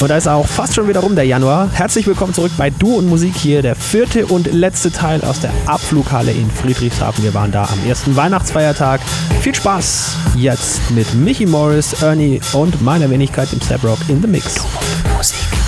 Und da ist auch fast schon wieder rum der Januar. Herzlich willkommen zurück bei Du und Musik hier, der vierte und letzte Teil aus der Abflughalle in Friedrichshafen. Wir waren da am ersten Weihnachtsfeiertag. Viel Spaß jetzt mit Michi Morris, Ernie und meiner Wenigkeit im Step Rock in the Mix. Du und Musik.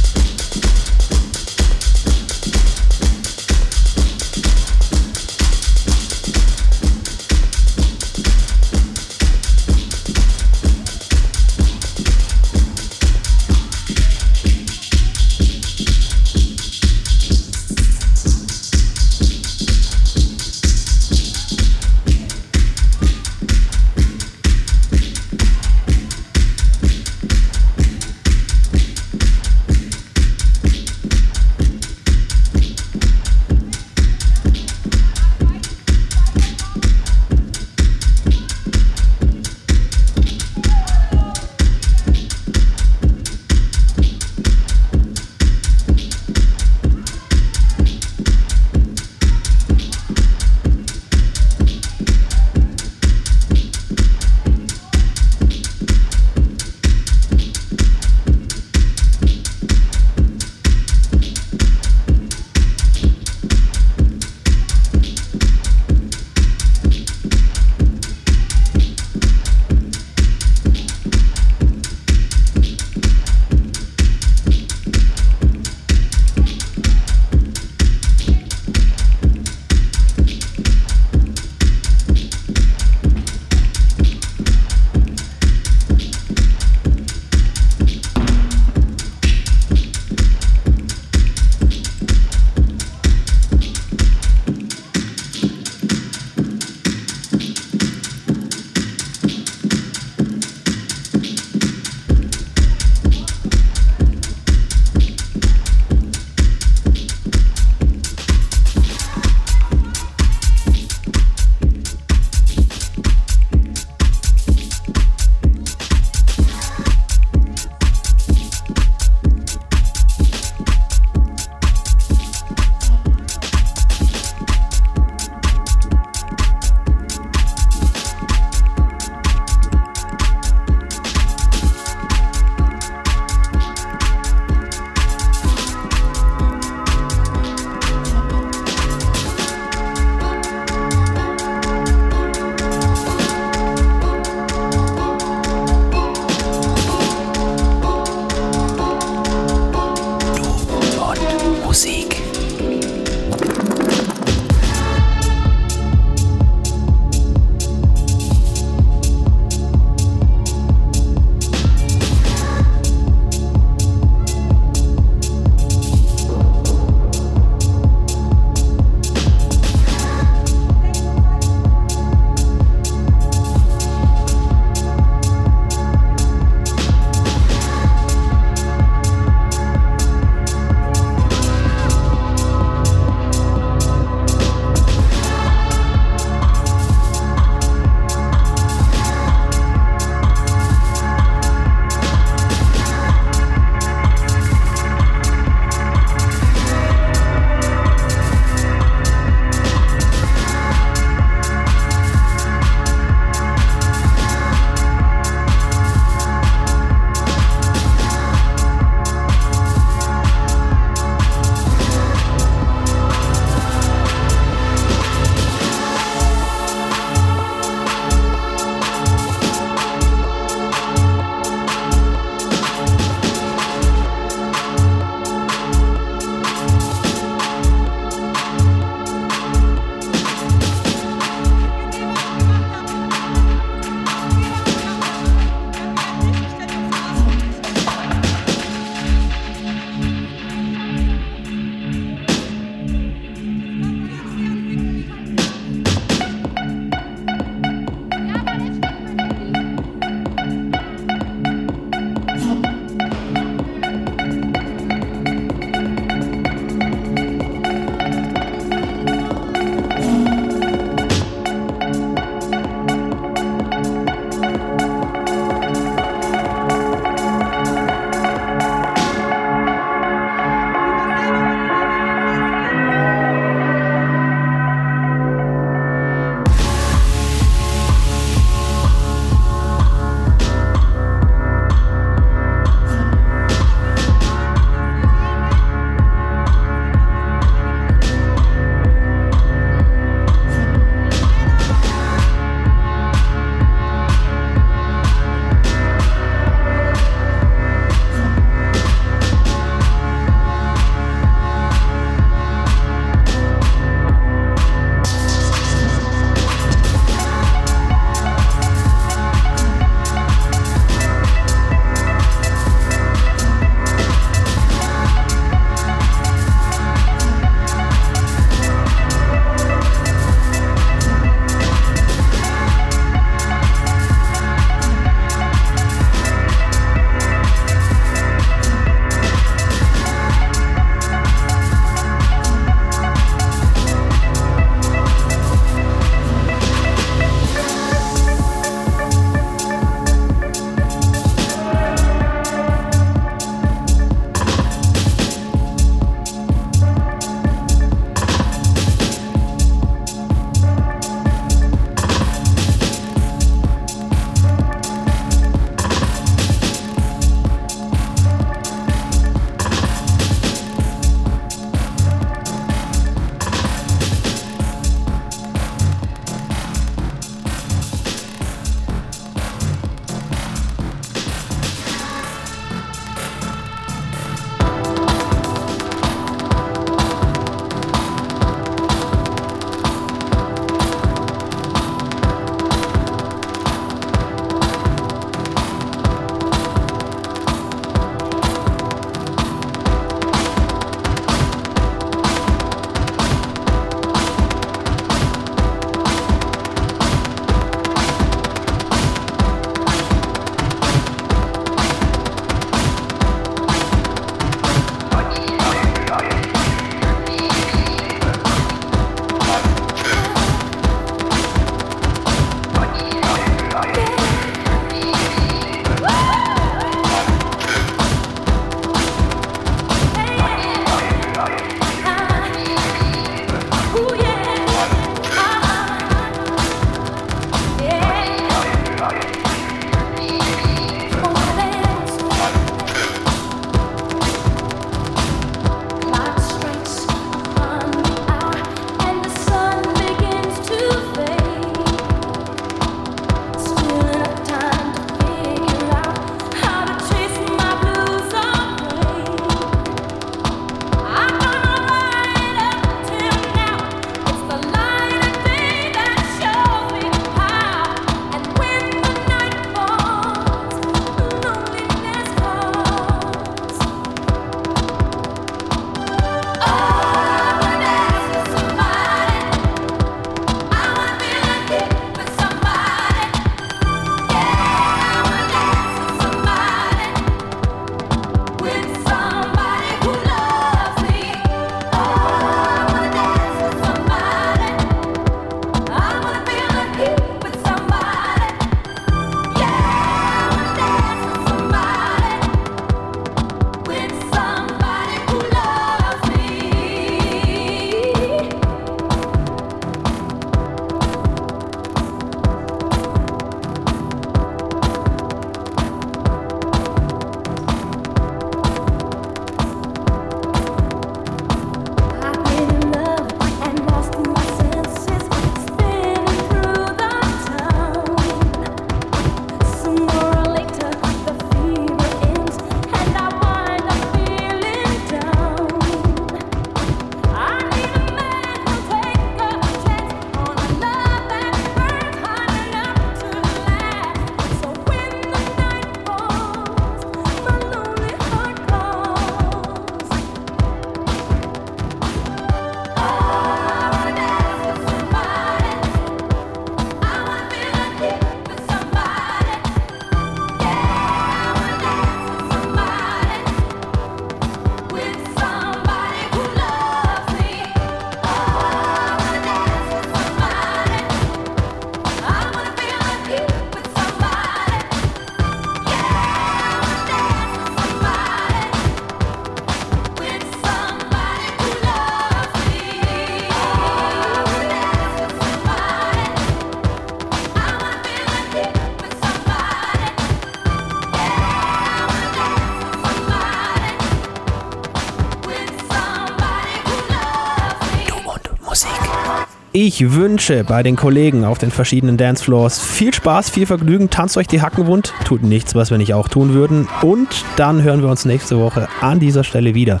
Ich wünsche bei den Kollegen auf den verschiedenen Dancefloors viel Spaß, viel Vergnügen, tanzt euch die Hacken wund, tut nichts, was wir nicht auch tun würden. Und dann hören wir uns nächste Woche an dieser Stelle wieder.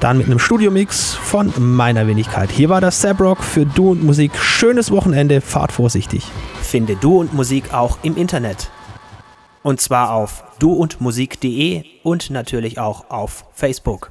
Dann mit einem Studiomix von meiner Wenigkeit. Hier war das Sabrock für Du und Musik. Schönes Wochenende, fahrt vorsichtig. Finde Du und Musik auch im Internet. Und zwar auf duundmusik.de und natürlich auch auf Facebook.